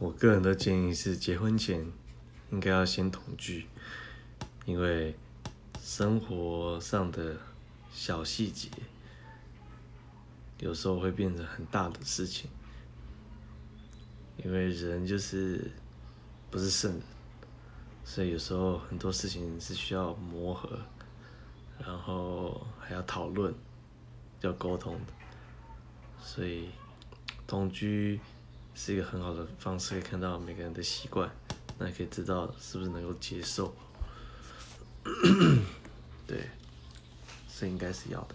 我个人的建议是，结婚前应该要先同居，因为生活上的小细节，有时候会变成很大的事情。因为人就是不是圣人，所以有时候很多事情是需要磨合，然后还要讨论，要沟通的。所以同居。是一个很好的方式，可以看到每个人的习惯，那可以知道是不是能够接受。对，是应该是要的。